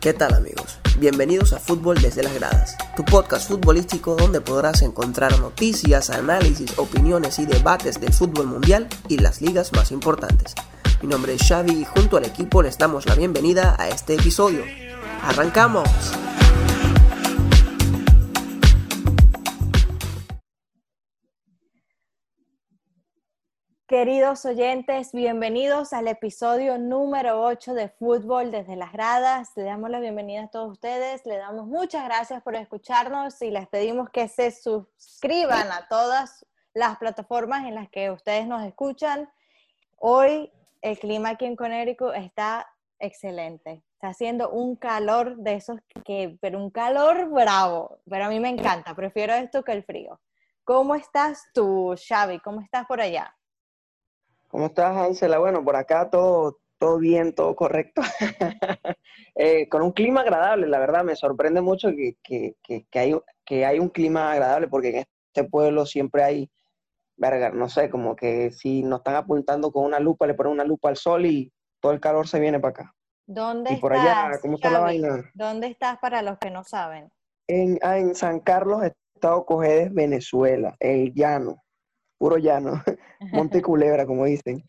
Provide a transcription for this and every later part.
¿Qué tal amigos? Bienvenidos a Fútbol desde las gradas, tu podcast futbolístico donde podrás encontrar noticias, análisis, opiniones y debates del fútbol mundial y las ligas más importantes. Mi nombre es Xavi y junto al equipo les damos la bienvenida a este episodio. ¡Arrancamos! Queridos oyentes, bienvenidos al episodio número 8 de Fútbol desde las gradas. Le damos la bienvenida a todos ustedes, le damos muchas gracias por escucharnos y les pedimos que se suscriban a todas las plataformas en las que ustedes nos escuchan. Hoy el clima aquí en Connecticut está excelente. Está haciendo un calor de esos que, pero un calor bravo, pero a mí me encanta, prefiero esto que el frío. ¿Cómo estás tú, Xavi? ¿Cómo estás por allá? ¿Cómo estás, Ángela? Bueno, por acá todo, todo bien, todo correcto. Eh, con un clima agradable, la verdad, me sorprende mucho que, que, que, hay, que hay un clima agradable, porque en este pueblo siempre hay, verga, no sé, como que si nos están apuntando con una lupa, le ponen una lupa al sol y todo el calor se viene para acá. ¿Dónde y por estás? allá, ¿cómo está la Xavi? vaina? ¿Dónde estás para los que no saben? En, ah, en San Carlos, Estado Cojedes, Venezuela, el llano, puro llano, Monte Culebra, como dicen.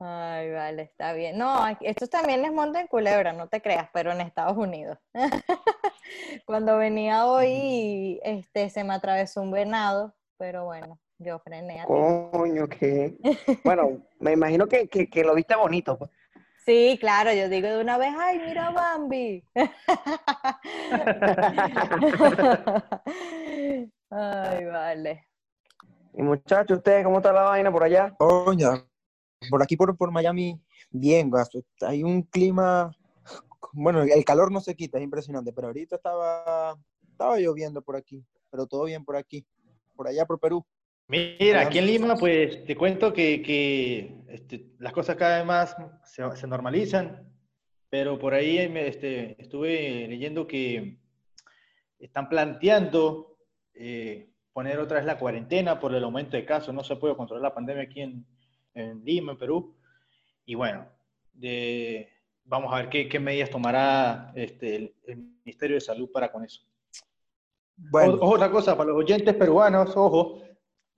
Ay, vale, está bien. No, esto también es Monte en Culebra, no te creas, pero en Estados Unidos. Cuando venía hoy, este, se me atravesó un venado, pero bueno, yo frené a. Coño, que... Bueno, me imagino que, que, que lo viste bonito, pues. Sí, claro, yo digo de una vez, ay, mira Bambi. Ay, vale. Y muchachos, ¿ustedes cómo está la vaina por allá? Coño, por aquí por, por Miami, bien, gasto. Hay un clima, bueno, el calor no se quita, es impresionante, pero ahorita estaba, estaba lloviendo por aquí, pero todo bien por aquí, por allá por Perú. Mira, aquí en Lima, pues te cuento que, que, este, las cosas cada vez más se, se normalizan, pero por ahí me, este, estuve leyendo que están planteando eh, poner otra vez la cuarentena por el aumento de casos. No se puede controlar la pandemia aquí en, en Lima, en Perú. Y bueno, de- vamos a ver qué, qué medidas tomará este, el, el Ministerio de Salud para con eso. Bueno, O- Otra cosa, para los oyentes peruanos, ojo,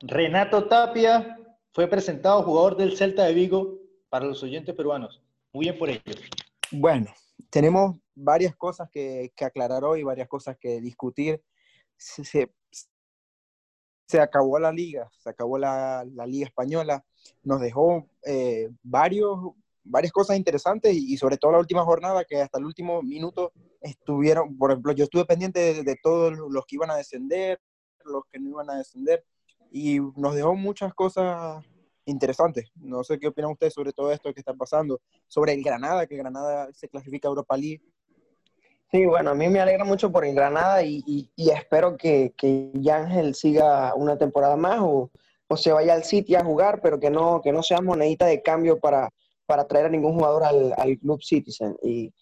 Renato Tapia fue presentado jugador del Celta de Vigo para los oyentes peruanos. Muy bien por ellos. bueno, tenemos varias cosas que, que aclarar hoy, varias cosas que discutir. Se, se- se acabó la liga, se acabó la, la liga española, nos dejó eh, varios, varias cosas interesantes y, sobre todo la última jornada que hasta el último minuto estuvieron, por ejemplo, yo estuve pendiente de, de todos los que iban a descender, los que no iban a descender y nos dejó muchas cosas interesantes. No sé qué opinan ustedes sobre todo esto que está pasando, sobre el Granada, que Granada se clasifica a Europa League. Sí, bueno, a mí me alegra mucho por el Granada y, y- y espero que, que Yángel siga una temporada más o, o se vaya al City a jugar, pero que no, que no sea monedita de cambio para, para traer a ningún jugador al, al Club Citizen. Y,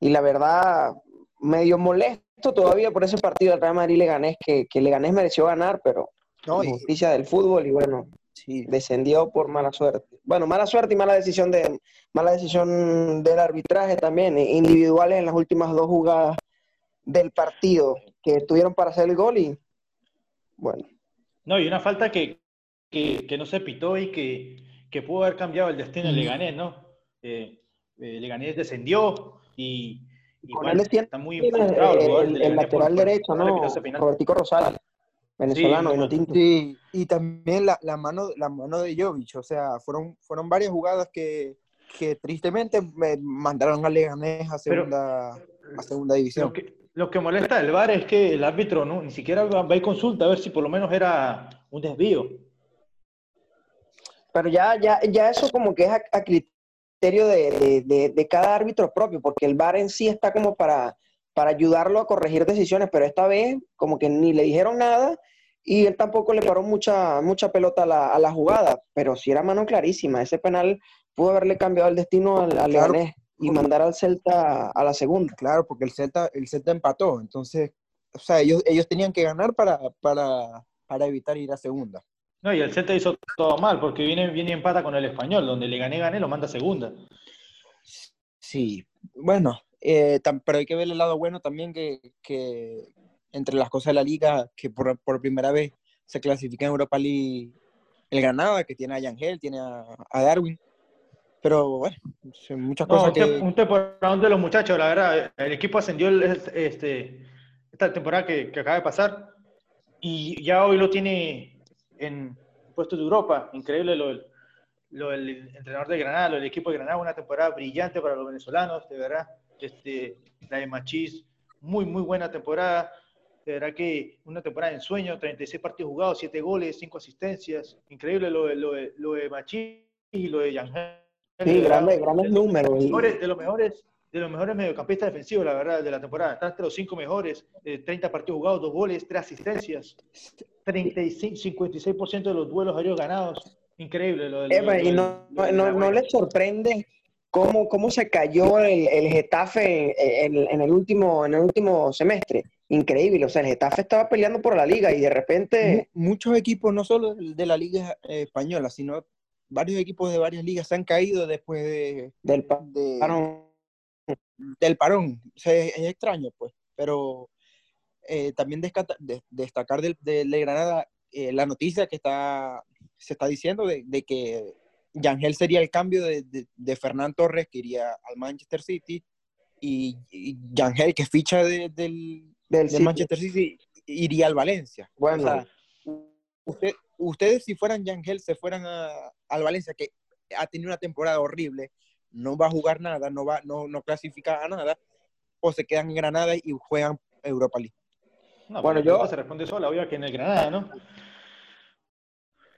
y la verdad, medio molesto todavía por ese partido del Real Madrid Leganés, que, que Leganés mereció ganar, pero No, justicia del fútbol y bueno, sí, descendió por mala suerte. Bueno, mala suerte y mala decisión de mala decisión del arbitraje también, individuales en las últimas dos jugadas del partido que estuvieron para hacer el gol y bueno, No, y una falta que, que, que no se pitó y que, que pudo haber cambiado el destino del Leganés, ¿no? Eh, eh, Leganés descendió y, bueno, está muy el, el lateral por- derecho, por ¿no? Robertico Rosales, venezolano, Sí, y no tinto. Sí, y también la, la mano, la mano de Jovic, o sea, fueron, fueron varias jugadas que, que tristemente me mandaron a Leganés a Pero- segunda, a segunda división. Lo que, lo que molesta del VAR es que el árbitro no, ni siquiera va va y consulta a ver si por lo menos era un desvío. Pero ya, ya, ya eso como que es a, a criterio de, de- de- de cada árbitro propio, porque el VAR en sí está como para, para ayudarlo a corregir decisiones, pero esta vez como que ni le dijeron nada y él tampoco le paró mucha, mucha pelota a la, a la jugada, pero sí era mano clarísima. Ese penal pudo haberle cambiado el destino al, al Claro. Leganés y mandar al Celta a la segunda. Claro, porque el Celta, el Celta empató, entonces, o sea, ellos, ellos tenían que ganar para, para, para evitar ir a segunda. No, y el Celta hizo todo mal, porque viene, viene y empata con el español, donde le gané, gané, lo manda a segunda. Sí, bueno, Eh, pero hay que ver el lado bueno también que, que entre las cosas de la liga, que por, por, primera vez se clasifica en Europa League el Granada, que tiene a Yangel, tiene a, a Darwin. Pero bueno, muchas cosas que... Un temporada de los muchachos, la verdad. El equipo ascendió este, esta temporada que, que, acaba de pasar y ya hoy lo tiene en puesto de Europa. Increíble lo, lo del entrenador de Granada, lo del equipo de Granada, una temporada brillante para los venezolanos, de verdad. Este, la de Machís, muy, muy buena temporada. De verdad que una temporada en sueño, 36 partidos jugados, 7 goles, 5 asistencias. Increíble lo de, lo de, lo de Machís y lo de Yangel. Sí, grandes, grandes números. De los, mejores, de los mejores, de los mejores mediocampistas defensivos, la verdad, de la temporada. Están entre los 5 mejores, 30 partidos jugados, 2 goles, 3 asistencias, 35, 56% de los duelos aéreos ganados. Increíble lo de Eva, y no, no, no, no les sorprende cómo, cómo se cayó el, el Getafe en, en, el último, en el último semestre. Increíble, o sea, el Getafe estaba peleando por la liga y de repente... Muchos equipos, no solo de la liga eh, española, sino varios equipos de varias ligas se han caído después de, del parón. Del parón. O sea, es, extraño, pues, pero eh, también descata, de, destacar de, Granada eh, la noticia que está se está diciendo de, de que Yangel sería el cambio de, de, de, Fernán Torres, que iría al Manchester City, y, y Yangel, que ficha de, del, del de Manchester City, iría al Valencia. Bueno, o sea, usted, ustedes si fueran Yangel, se fueran a, al Valencia, que ha tenido una temporada horrible, no va a jugar nada, no, va, no, no clasifica a nada, o se quedan en Granada y juegan Europa League. No, bueno, yo... Se responde sola, obvio que en el Granada, ¿no?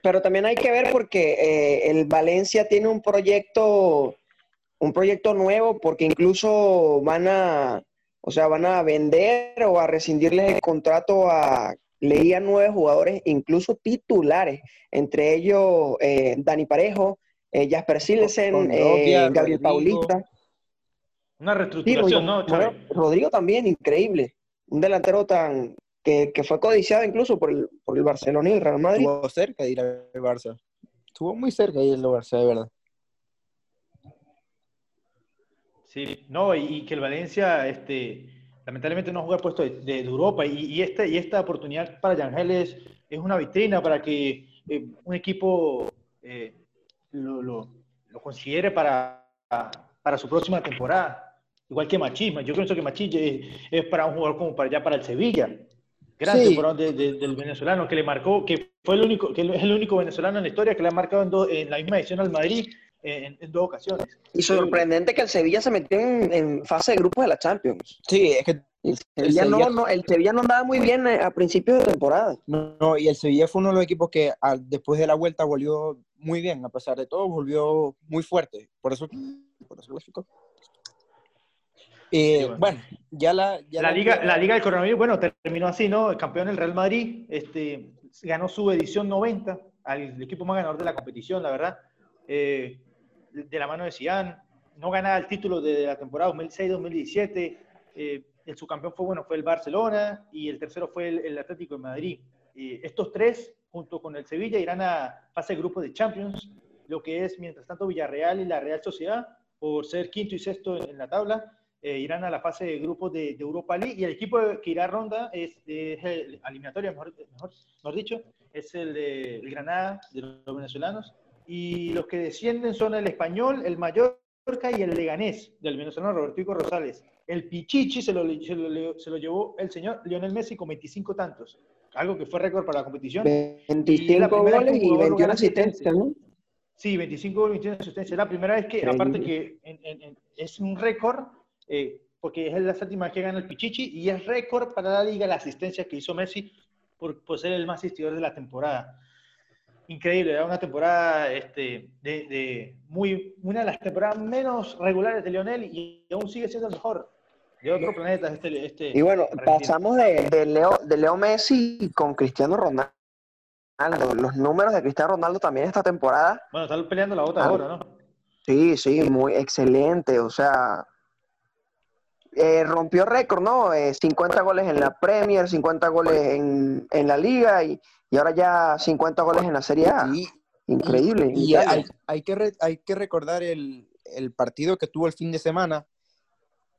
Pero también hay que ver porque eh, el Valencia tiene un proyecto, un proyecto nuevo, porque incluso van a, o sea, van a vender o a rescindirles el contrato a, leía nueve jugadores, incluso titulares, entre ellos eh, Dani Parejo, eh, Jasper Silesen, eh, Gabriel Paulista. Una reestructuración, sí, ¿no? Chávez? Rodrigo también, increíble. Un delantero tan, que, que, fue codiciado incluso por el, por el Barcelona y el Real Madrid. Estuvo cerca de ir al Barça. Estuvo muy cerca de ir al Barça, de verdad. Sí, no, y, y que el Valencia, este, lamentablemente no juega puesto de, de, Europa y, y, este, y esta oportunidad para Yangel es, es una vitrina para que eh, un equipo eh, lo, lo, lo, considere para, para su próxima temporada. Igual que Machisma. Yo pienso que Machisma es, es, para un jugador como para allá, para el Sevilla. Gran sí. temporada de, de, del venezolano que le marcó, que fue el único, que es el único venezolano en la historia que le ha marcado en, do, en la misma edición al Madrid en, en, dos ocasiones. Y sorprendente que el Sevilla se metió en, en, fase de grupos de la Champions. Sí, es que el Sevilla, el Sevilla, no, no, el Sevilla no andaba muy bien a principios de temporada. No, no, y el Sevilla fue uno de los equipos que al, después de la vuelta volvió muy bien, a pesar de todo, volvió muy fuerte. Por eso, por eso. Eh, bueno. bueno. ya la... Ya la, la, liga, la Liga del Coronavirus, bueno, terminó así, ¿no? El campeón del Real Madrid este, ganó su edición 90, al equipo más ganador de la competición, la verdad. Eh, de la mano de Zidane, no ganaba el título de la temporada 2006-2017. Eh, el subcampeón fue, bueno, fue el Barcelona y el tercero fue el, el Atlético de Madrid. Estos tres, junto con el Sevilla, irán a fase de grupo de Champions, lo que es, mientras tanto, Villarreal y la Real Sociedad, por ser quinto y sexto en la tabla, eh, irán a la fase de grupos de, de, Europa League y el equipo que irá a ronda es, es el eliminatoria, mejor, mejor, mejor, dicho, es el de el Granada, de los venezolanos, y los que descienden son el Español, el Mallorca y el Leganés, del venezolano Robertico Rosales. El Pichichi se lo, se, lo, se lo, llevó el señor Lionel Messi con 25 tantos, algo que fue récord para la competición. 25 goles y 21 asistencias, ¿no? Sí, 25 goles y 21 asistencias. Es la primera vez que, aparte que en, en, en, es un récord, eh, porque es la séptima que gana el Pichichi y es récord para la liga la asistencia que hizo Messi por, por ser el más asistidor de la temporada increíble, era una temporada este, de, de, muy, una de las temporadas menos regulares de Lionel y aún sigue siendo el mejor de otro planeta. Este, este y bueno, pasamos de, de, Leo, de Leo Messi con Cristiano Ronaldo. Los números de Cristiano Ronaldo también esta temporada. Bueno, están peleando la otra ah, ahora, ¿no? Sí, sí, muy excelente. O sea, eh, rompió récord, ¿no? Eh, 50 goles en la Premier, 50 goles en, en la Liga y, y, ahora ya 50 goles en la Serie A. Y, Increíble. Y, hay, hay, que re, hay que recordar el, el, partido que tuvo el fin de semana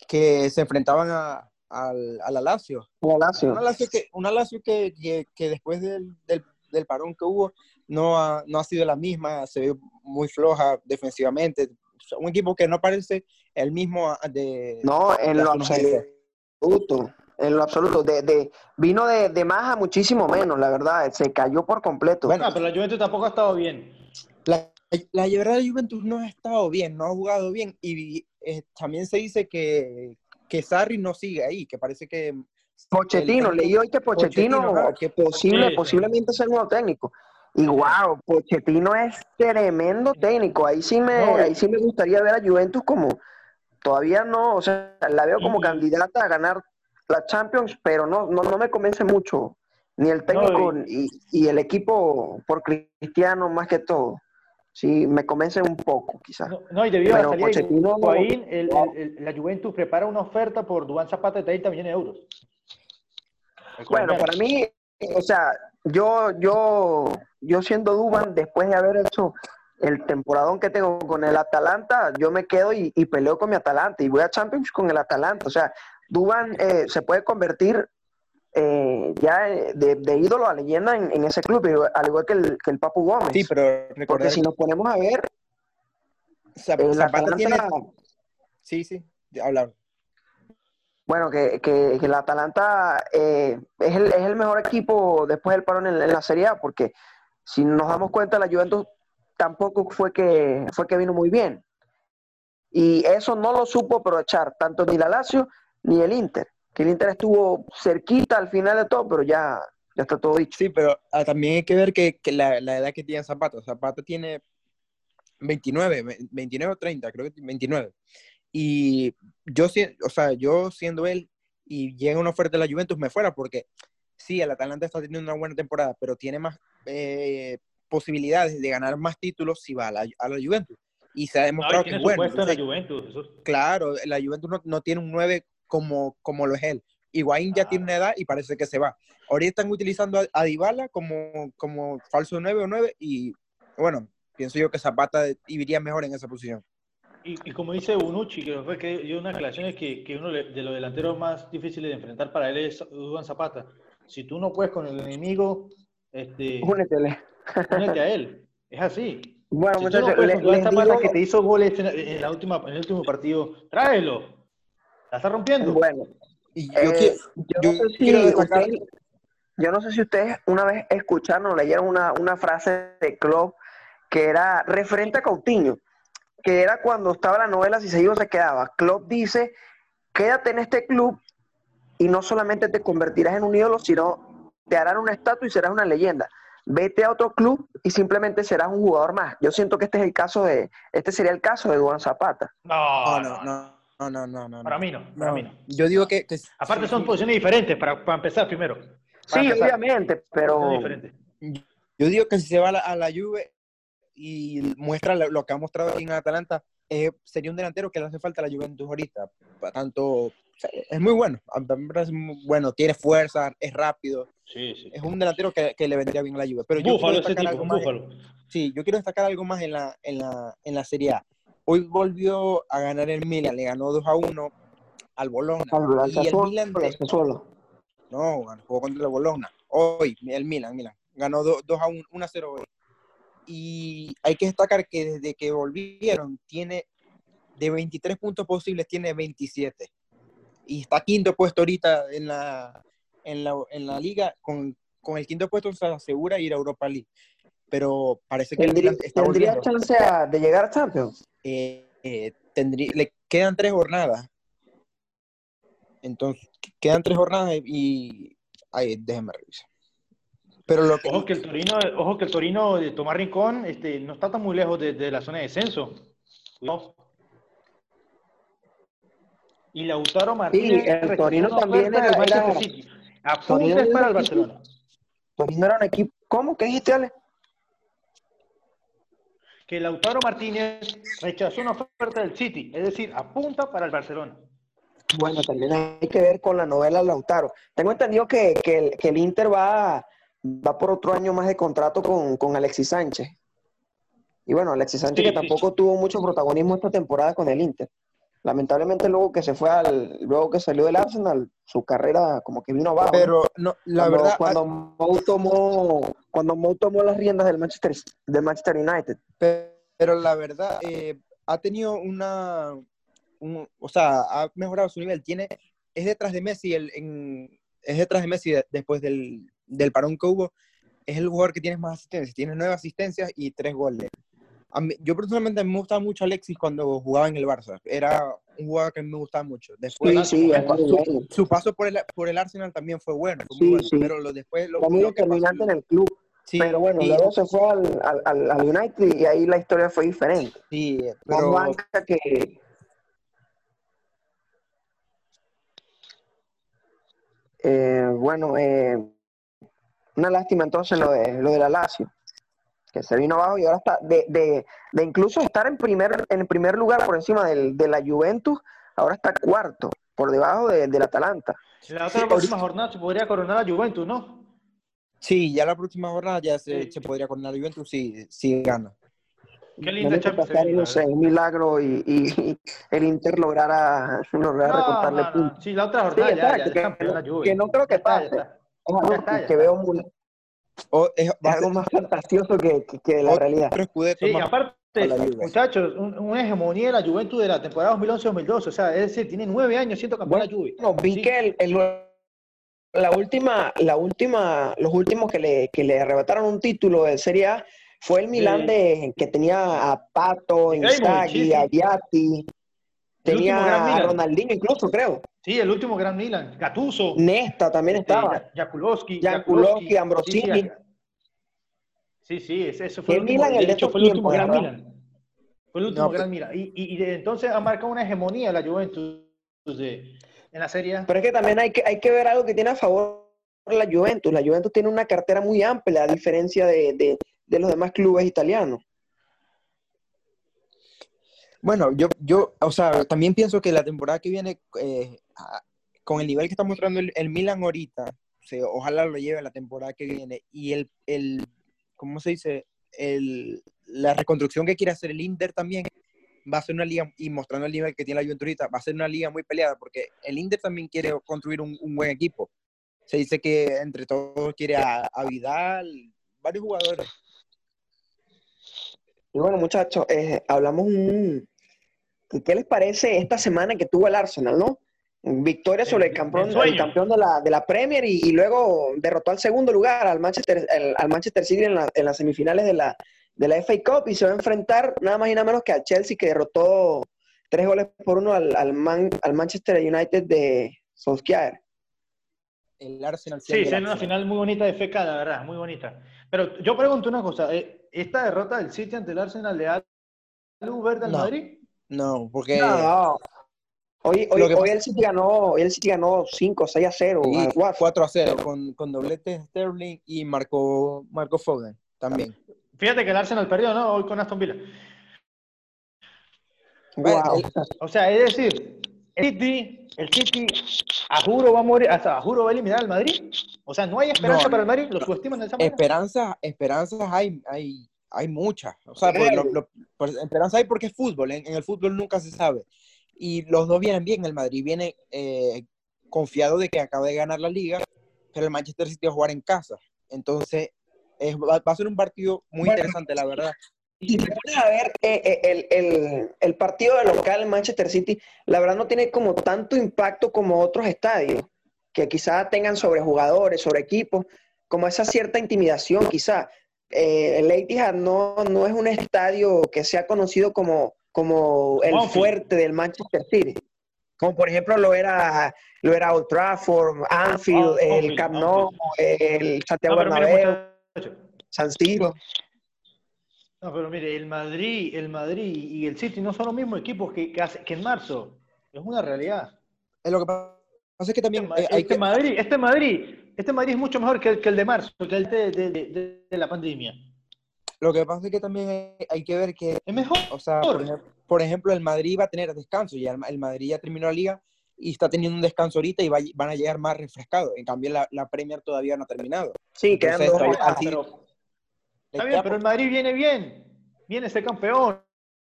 que se enfrentaban a, al, a la Lazio. La Lazio. Una Lazio que, una Lazio que, que, que después del, del, del, parón que hubo no ha, no ha sido la misma, se ve muy floja defensivamente. Un equipo que no parece el mismo de... No, en lo absoluto. En lo absoluto. De, de vino de, de, más a muchísimo menos, la verdad. Se cayó por completo. Bueno, pero la Juventus tampoco ha estado bien. La, la verdad, la Juventus no ha estado bien, no ha jugado bien. Y eh, también se dice que, que Sarri no sigue ahí, que parece que... Pochettino, leí hoy que Pochettino, Pochettino que posible, sí, posiblemente sea el nuevo técnico. Y wow, Pochettino es tremendo técnico. Ahí sí me, no, ahí sí me gustaría ver a Juventus como todavía no, o sea, la veo como y, candidata a ganar la Champions, pero no, no, no me convence mucho ni el técnico no, y, y, el equipo por Cristiano más que todo. Sí, me convence un poco, quizás. No, no, y debido pero a la salida de Higuaín, el, el, el, la Juventus prepara una oferta por Duván Zapata de 30 millones de euros. Bueno, para mí, o sea, yo, yo, yo siendo Duban, después de haber hecho el temporadón que tengo con el Atalanta, yo me quedo y, y peleo con mi Atalanta y voy a Champions con el Atalanta. O sea, Duban eh, se puede convertir eh, ya de, de, ídolo a leyenda en, en, ese club, al igual que el, que el Papu Gómez. Sí, pero Porque si nos ponemos a ver, Zap el Atalanta... tiene... Sí, sí, hablar. Bueno, que, que, que el Atalanta eh, es, el, es el mejor equipo después del parón en, en, la Serie A, porque si nos damos cuenta, la Juventus tampoco fue que, fue que vino muy bien. Y eso no lo supo aprovechar tanto ni la Lazio ni el Inter. Que el Inter estuvo cerquita al final de todo, pero ya, ya está todo dicho. Sí, pero ah, también hay que ver que, la, la, edad que tiene Zapata. Zapata tiene 29, 29 o 30, creo que 29. Y yo, o sea, yo siendo él y llega una oferta de la Juventus, me fuera porque sí, el Atalanta está teniendo una buena temporada, pero tiene más eh, posibilidades de ganar más títulos si va a la, a la Juventus. Y se ha demostrado no, que es bueno. Entonces, la Juventus, eso... Claro, la Juventus no, no, tiene un 9 como, como lo es él. Higuaín ya ah. tiene una edad y parece que se va. Ahorita están utilizando a, a Dybala como, como falso 9 o 9 y bueno, pienso yo que Zapata iría mejor en esa posición. Y, y, como dice Bonucci, que fue que dio unas declaraciones que, que uno de los delanteros más difíciles de enfrentar para él es Duan Zapata. Si tú no puedes con el enemigo, este, únetele. Únete a él. Es así. Bueno, si muchachos, no digo... que te hizo goles en, en, la última, en el último partido, tráelo. La está rompiendo. Bueno, y yo, eh, yo, yo, no sé si usted, yo no sé si ustedes una vez escucharon o leyeron una, una frase de Klopp que era referente a Coutinho que era cuando estaba la novela Si se iba o se quedaba. Klopp dice, quédate en este club y no solamente te convertirás en un ídolo, sino te harán una estatua y serás una leyenda. Vete a otro club y simplemente serás un jugador más. Yo siento que este es el caso de, este sería el caso de Duan Zapata. No, no, no. No, no, no, no. Para mí no, para mí no. Yo digo que... que Aparte son sí, posiciones diferentes para, para empezar primero. Para sí, empezar. obviamente, pero... Yo digo que si se va a la, a la Juve, y muestra lo que ha mostrado aquí en Atalanta, eh, sería un delantero que le hace falta a la Juventus ahorita. Tanto, es muy bueno, es muy bueno, tiene fuerza, es rápido. Sí, sí. Es un delantero que, que, le vendría bien a la Juve. Pero búfalo, yo quiero destacar tipo, algo más. Búfalo. Sí, yo quiero destacar algo más en la, en la, en la Serie A. Hoy volvió a ganar el Milan, le ganó 2 a 1 al Bologna. Al, y el Milan de... No, jugó contra el Bologna. Hoy, el Milan, Milan. Ganó 2, 2 a 1, 1 a 0 hoy y hay que destacar que desde que volvieron tiene de 23 puntos posibles tiene 27 y está quinto puesto ahorita en la en la, en la liga con, con el quinto puesto se asegura ir a Europa League pero parece que tendría, está ¿tendría chance de llegar a Champions eh, eh, tendría, le quedan tres jornadas entonces quedan tres jornadas y ahí déjenme revisar pero lo que... Ojo que el Torino, ojo que el Torino de Tomás Rincón este, no está tan muy lejos de, de la zona de descenso. No. Y Lautaro Martínez. Sí, el Torino también era, era, City. Apuntes para el Barcelona. Torino era un equipo. ¿Cómo? ¿Qué dijiste, Ale? Que Lautaro Martínez rechazó una oferta del City, es decir, apunta para el Barcelona. Bueno, también hay que ver con la novela Lautaro. Tengo entendido que, que, el, que el Inter va va por otro año más de contrato con, con Alexis Sánchez. Y bueno, Alexis Sánchez sí, que sí. tampoco tuvo mucho protagonismo esta temporada con el Inter. Lamentablemente luego que se fue al, luego que salió del Arsenal, su carrera como que vino abajo. Pero no, la cuando, verdad, cuando Mou tomó, cuando Mou tomó las riendas del Manchester, del Manchester United. pero la verdad, eh, ha tenido una, un- o sea, ha mejorado su nivel. Tiene, es detrás de Messi, el, en, es detrás de Messi de- después del, del parón que hubo. Es el jugador que tiene más asistencias. Tiene nueve asistencias y tres goles. A mí- yo personalmente me gustaba mucho Alexis cuando jugaba en el Barça. Era un jugador que me gustaba mucho. Después, Sí, sí, su, paso por el, por el Arsenal también fue bueno. fue muy bueno. Pero lo, después lo, Fue muy determinante en el club. sí, pero bueno, luego se fue al, al, al- United y ahí la historia fue diferente. sí, Más pero banca que... Eh, bueno, eh, una lástima entonces lo de, lo de la Lazio, que se vino abajo y ahora está, de, de, de incluso estar en primer, en primer lugar por encima del, de la Juventus, ahora está cuarto, por debajo de- del Atalanta. La otra Sí, próxima jornada se podría coronar a Juventus, ¿no? Sí, ya la próxima jornada ya se, Sí. se podría coronar Juventus si, si gana. Qué linda Champions no la sé, un milagro y, y- y el Inter lograra, lograra No, recortarle no, no. puntos. Sí, la otra Sí, jornada ya, ya, exacto, ya campeón la que, Juve. que no creo que Ya está, ya pase. está. Es algo Ya está, ya que veo muy- O, es, algo más fantasioso que, que- que la realidad. Sí, más aparte, muchachos, un- una hegemonía de la Juventus de la temporada 2011-2012. O sea, es decir, tiene nueve años siendo campeón la Juve. Bueno, vi Sí. que el, el- la última, la última, los últimos que le, que le arrebataron un título de Serie A fue el Milán Sí. de, que tenía a Pato, Inzaghi, a Viatti, tenía a Milan. Ronaldinho incluso, creo. Sí, el último Gran Milan. Gattuso. Nesta también este, estaba. Ya- Jakulowski. Jakulowski, Ambrosini. Sí, sí, ese fue ¿Qué el último, Milan el de hecho fue el último Gran? Milan. Fue el último No, Gran Milan. Y, y, entonces ha marcado una hegemonía la Juventus de, en la Serie. Pero es que también hay que, hay que ver algo que tiene a favor la Juventus. La Juventus tiene una cartera muy amplia, a diferencia de, de- de los demás clubes italianos. Bueno, yo, yo, o sea, también pienso que la temporada que viene, eh, con el nivel que está mostrando el, Milan ahorita, ojalá lo lleve la temporada que viene, y el, el ¿cómo se dice? El, la reconstrucción que quiere hacer el Inter también va a ser una liga, y mostrando el nivel que tiene la Juventus ahorita, va a ser una liga muy peleada, porque el Inter también quiere construir un, un buen equipo. Se dice que entre todos quiere a, a Vidal, varios jugadores. Y bueno, muchachos, eh, hablamos un... ¿Qué les parece esta semana que tuvo el Arsenal, no? Victoria sobre el campeón, el el campeón de la, de la Premier y, y luego derrotó al segundo lugar, al Manchester, el- al Manchester City en, la- en las semifinales de la, de la FA Cup y se va a enfrentar nada más y nada menos que al Chelsea que derrotó tres goles por uno al, al, Man- al Manchester United de Solskjaer. El Arsenal Sí, es una final muy bonita de FK, la verdad, muy bonita. Pero yo pregunto una cosa, eh, ¿esta derrota del City ante el Arsenal le da luz verde al No. Madrid? No, porque... No. Hoy, hoy, hoy pasa- el City ganó, hoy el City ganó 5, 6 a 0 Y al Watford. 4 a 0 con, con doblete Sterling y marcó Marco Foden también. Fíjate que el Arsenal perdió, ¿no? Hoy con Aston Villa. Wow. O sea, es decir, City, el City a juro va a morir, hasta a juro va a eliminar al Madrid. O sea, no hay esperanza No, para el Madrid, lo subestiman de esa manera. Esperanzas, esperanzas hay, hay, hay muchas. O sea, pues, lo- lo- esperanza hay porque es fútbol. En, en el fútbol nunca se sabe. Y los dos vienen bien. El Madrid viene eh, confiado de que acaba de ganar la liga, pero el Manchester City va a jugar en casa. Entonces, es- va, va a ser un partido muy Bueno. interesante, la verdad. Si te pones a ver eh, eh, el, el- el partido de local Manchester City, la verdad no tiene como tanto impacto como otros estadios, que quizás tengan sobre jugadores, sobre equipos, como esa cierta intimidación quizás. Eh, el Etihad no, no es un estadio que sea conocido como, como el fuerte del Manchester City. Como por ejemplo lo era, lo era Old Trafford, Anfield, Ah, el Anfield, Camp Nou, el Santiago No, mire, Bernabéu, San Siro. No, pero mire, el Madrid, el Madrid y el City no son los mismos equipos que, que, hace- que en marzo. Es una realidad. Eh, Lo que pasa es que también Este, eh, hay este que, Madrid, este Madrid, este Madrid es mucho mejor que el, que el de marzo, que el de, de- de- de- la pandemia. lo que pasa es que también hay, hay que ver que Es mejor. O sea, por, ejem- por ejemplo, el Madrid va a tener descanso, ya el, el Madrid ya terminó la liga y está teniendo un descanso ahorita y va- van a llegar más refrescados. En cambio, la, la Premier todavía no ha terminado. Sí, quedan Entonces, dos todavía- jornadas. así- pero, está bien, pero el Madrid viene bien. Viene a ser campeón.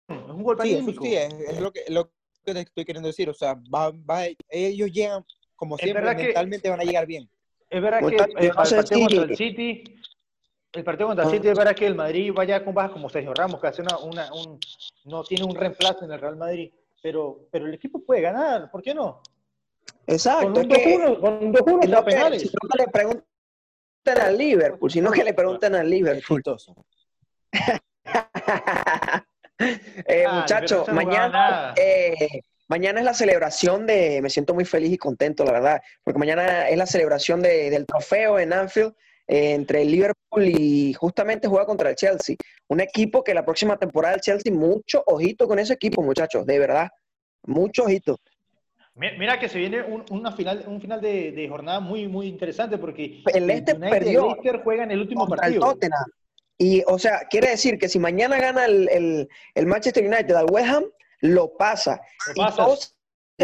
Es un golpe sí, anímico. sí, es, es lo, que, lo que te estoy queriendo decir. O sea, va, va, ellos llegan, como siempre, verdad que- mentalmente van a llegar bien. Es verdad que eh, el partido si- contra el City, el partido contra el. City es verdad que el Madrid vaya con bajas como Sergio Ramos, que hace una, una- un, no tiene un reemplazo en el Real Madrid, pero, pero el equipo puede ganar, ¿por qué no? Con Exacto. un es que- 2-1, con un 2-1 sino a que, penales. sino que le pregunten al Liverpool, sino que le pregunten al Liverpool. Eh, Ah, no a mañana, eh, mañana es la celebración de, me siento muy feliz y contento, la verdad, porque mañana es la celebración de- del trofeo en Anfield eh, entre el Liverpool y justamente juega contra el Chelsea. Un equipo que la próxima temporada el Chelsea, mucho ojito con ese equipo, muchachos, de verdad, mucho ojito. Mi- Mira que se viene un, una final, un final de, de jornada muy, muy interesante porque El Leicester United y perdió Leicester juegan el último el partido. Tottenham. Y, o sea, quiere decir que si mañana gana el, el- el Manchester United al West Ham, lo pasa. Lo Y pasa. todo se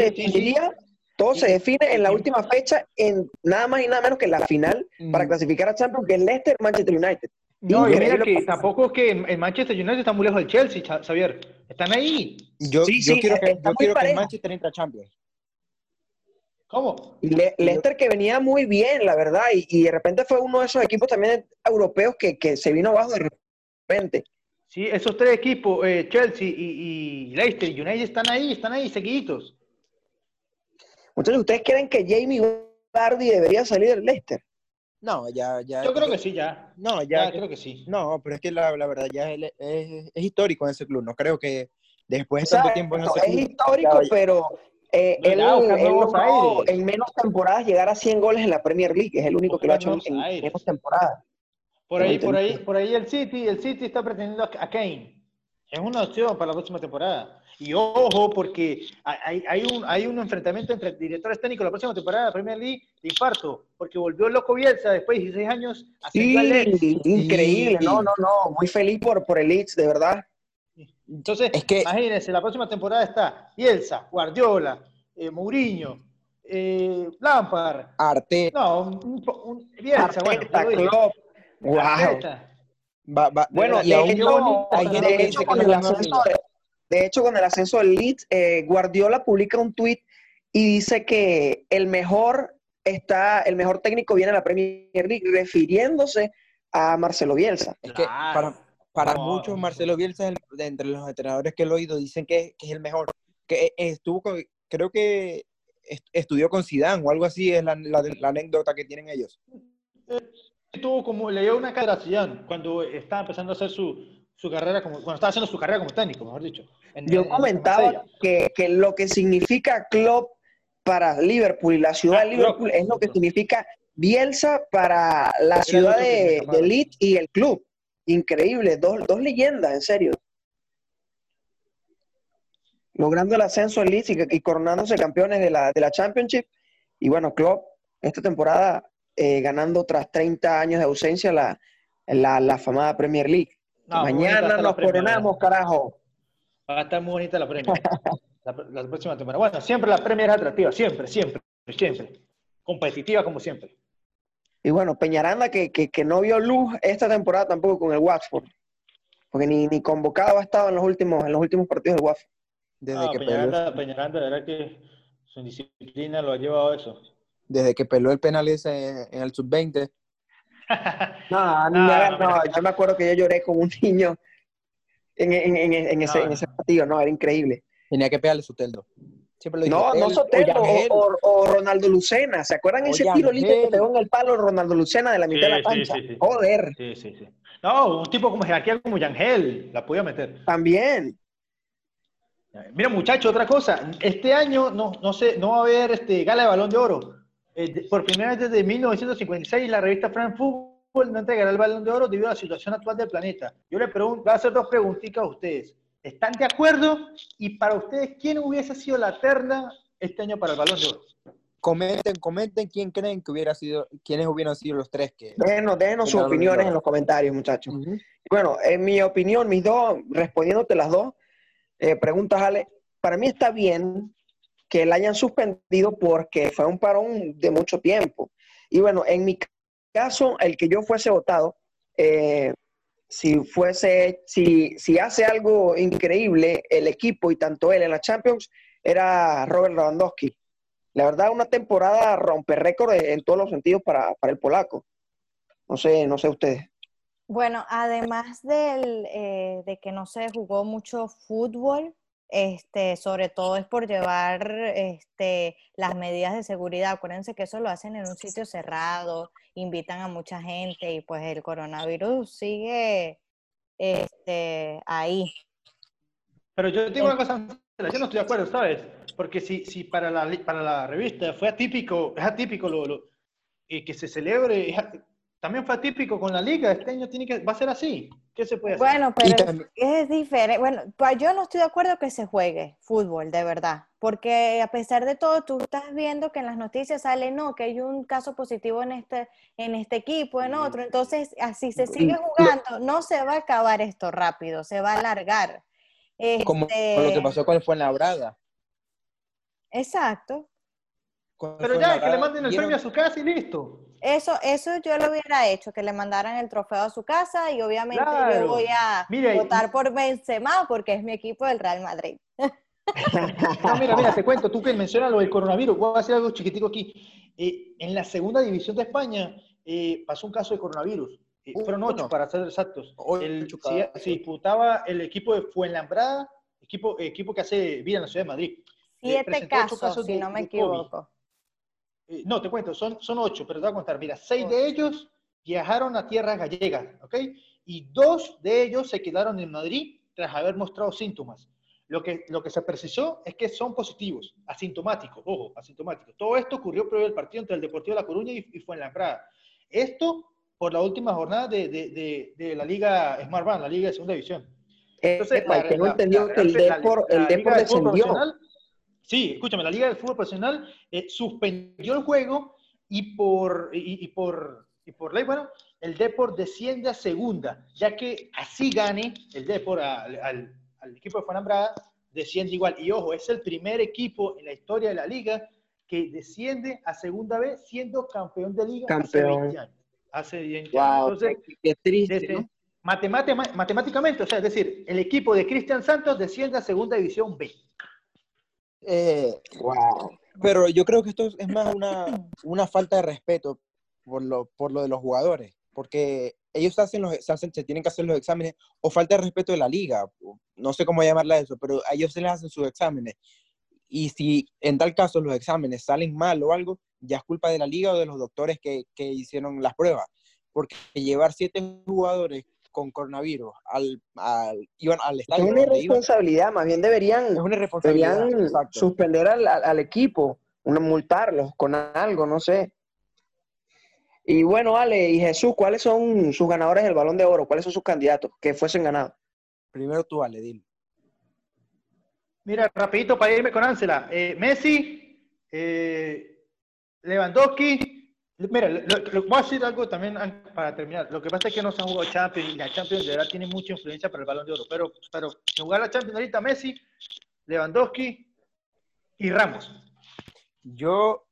definiría, todo se define en la última fecha, en nada más y nada menos que la final para Mm. clasificar a Champions, que es Leicester Manchester United. No, y mira que tampoco es que el Manchester United está muy lejos del Chelsea, Xavier. Están ahí. Yo, Sí, yo sí, quiero que, yo muy quiero que el. Manchester entre a Champions. ¿Cómo? Le- Leicester que venía muy bien, la verdad, y, y de repente fue uno de esos equipos también europeos que, que se vino abajo de repente. Sí, esos tres equipos, eh, Chelsea y, y Leicester y United están ahí, están ahí seguiditos. Entonces, ¿ustedes creen que Jamie Vardy debería salir del Leicester? No, ya, ya. Yo creo que sí, ya. No, Ya, ya. creo que sí. No, pero es que la, la verdad ya es, es- es histórico en ese club. No creo que después de tanto tiempo en ese Exacto, es club. histórico, ya- pero eh, No, él, él logró en menos temporadas llegar a 100 goles en la Premier League. Es el único que lo ha hecho en, en menos temporadas. Por ahí, por ahí, por ahí el City, el City está pretendiendo a a Kane. Es una opción para la próxima temporada. Y ojo, porque hay, hay un, hay un enfrentamiento entre directores técnicos la próxima temporada de la Premier League de infarto, porque volvió loco Bielsa después de 16 años Leeds. Sí, increíble. Sí. No, no, no. Muy feliz por, por el Leeds, de verdad. Entonces, Es que- imagínense, la próxima temporada está Bielsa, Guardiola, eh, Mourinho, eh, Lampard. Arte No, un, un- un- Bielsa, bueno, Arteta. Wow. Va, va- Bueno, y aún hecho, hay gente de que hecho, dice que con no el ascenso de, de hecho, con el ascenso del Leeds, eh, Guardiola publica un tuit y dice que el mejor está, el mejor técnico viene a la Premier League, refiriéndose a Marcelo Bielsa. Es que Claro. para, para No. muchos Marcelo Bielsa, es el- de entre los entrenadores que lo he oído, dicen que, que es el mejor. Que estuvo con- creo que est- estudió con Zidane o algo así, es la, la- la anécdota que tienen ellos. Tuvo como, le dio una cara a Zidane cuando estaba empezando a hacer su, su carrera, como, cuando estaba haciendo su carrera como técnico, mejor dicho. en- Yo en- en comentaba que, que lo que significa Klopp para Liverpool y la ciudad Ah, de Liverpool Klopp. es lo que significa Bielsa para la ciudad de, de Leeds y el club. Increíble, dos, dos leyendas, en serio. Logrando el ascenso en Leeds y, y coronándose campeones de la, de la Championship. Y bueno, Klopp, esta temporada eh, ganando tras 30 años de ausencia la, la, la afamada Premier League. No, Mañana nos coronamos, carajo. Va a estar muy bonita la Premier. la, la próxima temporada. Bueno, siempre la Premier es atractiva, siempre, siempre, siempre. Competitiva como siempre. Y bueno, Peñaranda que, que, que no vio luz esta temporada tampoco con el Watford. Porque ni, ni convocado ha estado en los últimos, en los últimos partidos del Watford. Desde, Ah, que peló, Peñaranda, Peñaranda, de verdad que su disciplina lo ha llevado a eso. desde que peló el penal ese en, el sub-20. No, No, no, yo me acuerdo que yo lloré como un niño en, en- en- en ese, No, en ese partido. No, era increíble. Tenía que pegarle Soteldo. Siempre lo digo. No, no Sotelo o, Oyangel. o- o Ronaldo Lucena. ¿Se acuerdan ese tiro libre que pegó en el palo Ronaldo Lucena de la mitad de la cancha? sí, sí, sí. Joder, Sí, sí, sí. No, un tipo como jerarquía como Yangel, la podía meter. también. Mira, muchacho, otra cosa. Este año no, no sé, no va a haber este gala de balón de oro. Eh, por primera vez desde 1956, la revista France Football no entregará el balón de oro debido a la situación actual del planeta. Yo le pregunto, voy a hacer dos preguntitas a ustedes. ¿Están de acuerdo? Y para ustedes, ¿quién hubiese sido la terna este año para el balón de oro? Comenten, comenten quién creen que hubiera sido, quiénes hubieran sido los tres que. Déjenos, déjenos sus opiniones en los comentarios, muchachos. Bueno, en mi opinión, mis dos, respondiéndote las dos eh, preguntas, Ale, para mí está bien que la hayan suspendido porque fue un parón de mucho tiempo. Y bueno, en mi caso, el que yo fuese votado, eh, si fuese, si, si hace algo increíble el equipo y tanto él en la Champions, era Robert Lewandowski. La verdad, una temporada rompe récord en todos los sentidos para, para el polaco. No sé, no sé ustedes. Bueno, además del, eh, de que no se jugó mucho fútbol, este, sobre todo es por llevar este, las medidas de seguridad. Acuérdense que eso lo hacen en un sitio cerrado, invitan a mucha gente y pues el coronavirus sigue este, ahí. Pero yo digo una cosa, yo no estoy de acuerdo, ¿sabes? Porque si, si para, la, para la revista fue atípico, es atípico lo, lo eh, que se celebre, también fue atípico con la liga. Este año tiene que, va a ser así. ¿Qué se puede hacer? Bueno, pero es diferente. Bueno, yo no estoy de acuerdo que se juegue fútbol, de verdad. Porque a pesar de todo, tú estás viendo que en las noticias sale, no, que hay un caso positivo en este, en este equipo, en otro. Entonces, así se sigue jugando, no se va a acabar esto rápido, se va a alargar. Como este lo que pasó con el Fuenlabrada. Exacto. Pero ya, que le manden el premio a su casa y listo. Eso, eso yo lo hubiera hecho, que le mandaran el trofeo a su casa y obviamente yo voy a votar por Benzema porque es mi equipo del Real Madrid. no, mira, mira, te cuento, tú que mencionas lo del coronavirus, voy a hacer algo chiquitico aquí. Eh, en la segunda división de España eh, pasó un caso de coronavirus. Eh, fueron ocho, para ser exactos. El, se, disputaba el equipo de Fuenlambrada, equipo, equipo que hace vida en la ciudad de Madrid. Siete casos, si no me equivoco. Eh, no, te cuento, son, son ocho, pero te voy a contar. Mira, seis de ellos viajaron a tierras gallegas, ¿ok? Y dos de ellos se quedaron en Madrid tras haber mostrado síntomas. Lo que, lo que se precisó es que son positivos, asintomáticos, ojo, asintomáticos. Todo esto ocurrió previo al partido entre el Deportivo de La Coruña y, y Fuenlabrada. Esto por la última jornada de, de, de, la Liga Smart Band, la Liga de Segunda División. Entonces, tengo entendido que el Depor, el Depor descendió. Sí, escúchame, la Liga del Fútbol Profesional eh, suspendió el juego y por, y, por, y por ley, bueno, el Depor desciende a segunda, ya que así gane el Depor al, al, equipo de Fuenambrada, desciende igual. Y ojo, es el primer equipo en la historia de la liga que desciende a segunda vez siendo campeón de liga campeón. hace 20 años. Hace 20 años. Entonces, qué triste, ¿no? matemáticamente, o sea, es decir, el equipo de Cristian Santos desciende a segunda división B. Eh, pero yo creo que esto es más una, una falta de respeto por lo, por lo de los jugadores, porque ellos hacen los, se, hacen, se tienen que hacer los exámenes, o falta de respeto de la liga, no sé cómo llamarla eso, pero a ellos se les hacen sus exámenes. Y si en tal caso los exámenes salen mal o algo, ya es culpa de la liga o de los doctores que, que hicieron las pruebas. Porque llevar siete jugadores con coronavirus al, al, iban al estadio. Es una irresponsabilidad, más bien deberían, deberían suspender al, al, equipo, una, multarlos con algo, no sé. Y bueno, Ale y Jesús, ¿cuáles son sus ganadores del Balón de Oro? ¿Cuáles son sus candidatos que fuesen ganados? Primero tú, Ale, dile. Mira, rapidito para irme con Ángela. Eh, Messi, eh, Lewandowski, Mira, lo, voy a decir algo también para terminar. Lo que pasa es que no se han jugado Champions y la Champions de verdad tiene mucha influencia para el Balón de Oro. Pero, pero jugar la Champions ahorita Messi, Lewandowski y Ramos. Yo,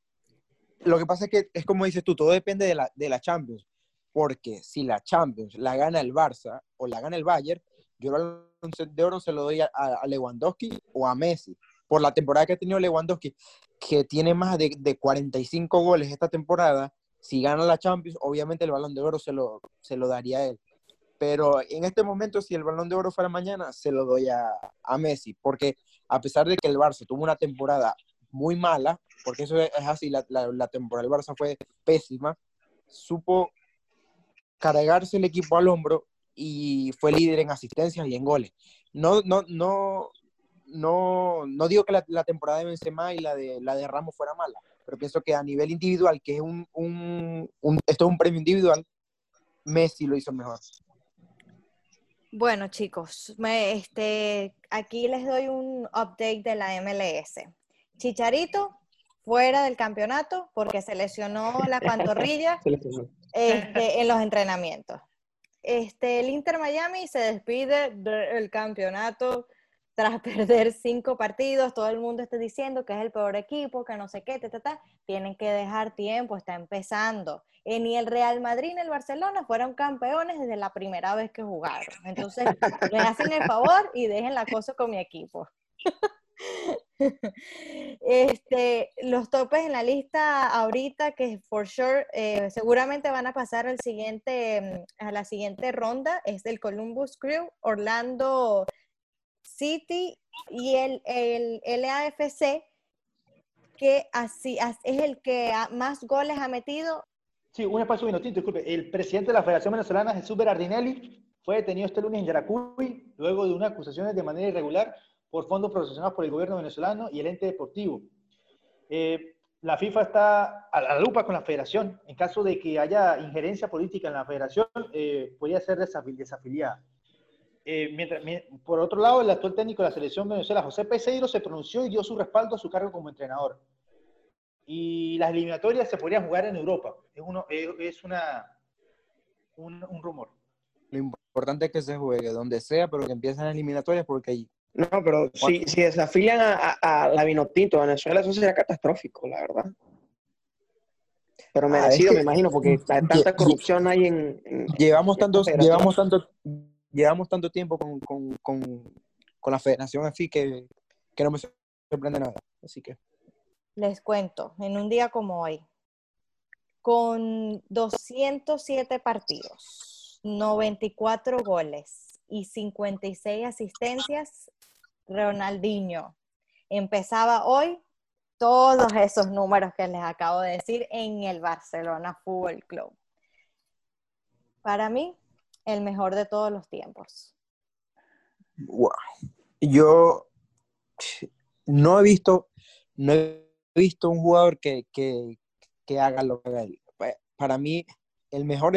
lo que pasa es que es como dices tú, todo depende de la, de la Champions. Porque si la Champions la gana el Barça o la gana el Bayern, yo el de oro se lo doy a, a Lewandowski o a Messi por la temporada que ha tenido Lewandowski, que tiene más de, de 45 goles esta temporada, si gana la Champions, obviamente el balón de oro se lo, se lo daría a él. Pero en este momento, si el balón de oro fuera mañana, se lo doy a, a Messi, porque a pesar de que el Barça tuvo una temporada muy mala, porque eso es así, la, temporada del Barça fue pésima, supo cargarse el equipo al hombro y fue líder en asistencias y en goles. No, no, no, no, no digo que la, temporada de Benzema y la de, la de Ramos fuera mala, pero pienso que a nivel individual, que es un, un, esto es un premio individual, Messi lo hizo mejor. Bueno, chicos, me, este, aquí les doy un update de la MLS. Chicharito fuera del campeonato porque se lesionó la pantorrilla este, en los entrenamientos. Este, el Inter Miami se despide del campeonato tras perder cinco partidos, todo el mundo está diciendo que es el peor equipo, que no sé qué, ta, tienen que dejar tiempo, está empezando. Eh, ni el Real Madrid ni el Barcelona fueron campeones desde la primera vez que jugaron. Entonces, me hacen el favor y dejen la cosa con mi equipo. este, los topes en la lista ahorita, que for sure eh, seguramente van a pasar al siguiente, mm, a la siguiente ronda, es el Columbus Crew, Orlando City y el, el LAFC, que así es el que más goles ha metido. Sí, un espacio minutito, disculpe. El presidente de la Federación Venezolana, Jesús Berardinelli, fue detenido este lunes en Yaracuy luego de unas acusaciones de manera irregular por fondos proporcionados por el gobierno venezolano y el ente deportivo. Eh, la FIFA está a la lupa con la federación. En caso de que haya injerencia política en la federación, eh, podría ser desafiliada. Eh, mientras, por otro lado, el actual técnico de la selección venezolana, José Peseiro, se pronunció y dio su respaldo a su cargo como entrenador. Y las eliminatorias se podrían jugar en Europa. Es, uno, es una, un, un rumor. Lo importante es que se juegue donde sea, pero que empiecen las eliminatorias porque ahí no, pero si, si desafilian a, a, la Vinotinto a Venezuela, eso sería catastrófico, la verdad. Pero ah, merecido, me imagino, porque tanta corrupción hay en. llevamos, tantos, llevamos, tanto, llevamos tanto tiempo con, con, con, con la federación así que, que no me sorprende nada. Así que. Les cuento, en un día como hoy, con 207 partidos, 94 goles y 56 asistencias, Ronaldinho empezaba hoy todos esos números que les acabo de decir en el Barcelona Fútbol Club. Para mí, el mejor de todos los tiempos. Wow. Yo no he visto, no he visto un jugador que, haga lo que haga él. Para mí, el mejor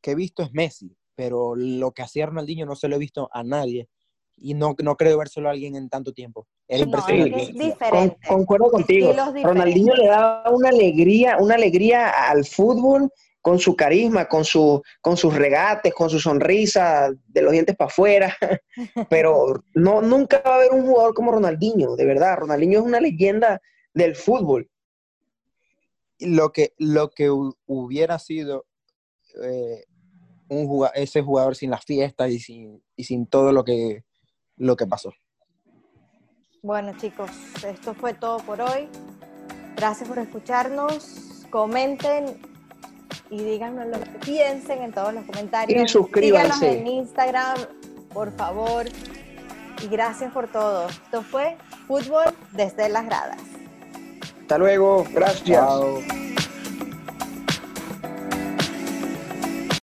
que he visto es Messi, pero lo que hacía Ronaldinho no se lo he visto a nadie y no, no creo vérselo a alguien en tanto tiempo. Es impresionante. Es diferente. concuerdo contigo. Ronaldinho le da una alegría, una alegría al fútbol con su carisma, con, su, con sus regates, con su sonrisa de los dientes para afuera, pero no, nunca va a haber un jugador como Ronaldinho, de verdad. Ronaldinho es una leyenda del fútbol. Lo que, lo que hubiera sido eh, un ese jugador sin las fiestas y sin, y sin todo lo que, lo que pasó. Bueno chicos, esto fue todo por hoy. Gracias por escucharnos. Comenten y díganos lo que piensen en todos los comentarios. Y suscríbanse. Síganos en Instagram, por favor. Y gracias por todo. Esto fue Fútbol desde las gradas. Hasta luego. Gracias.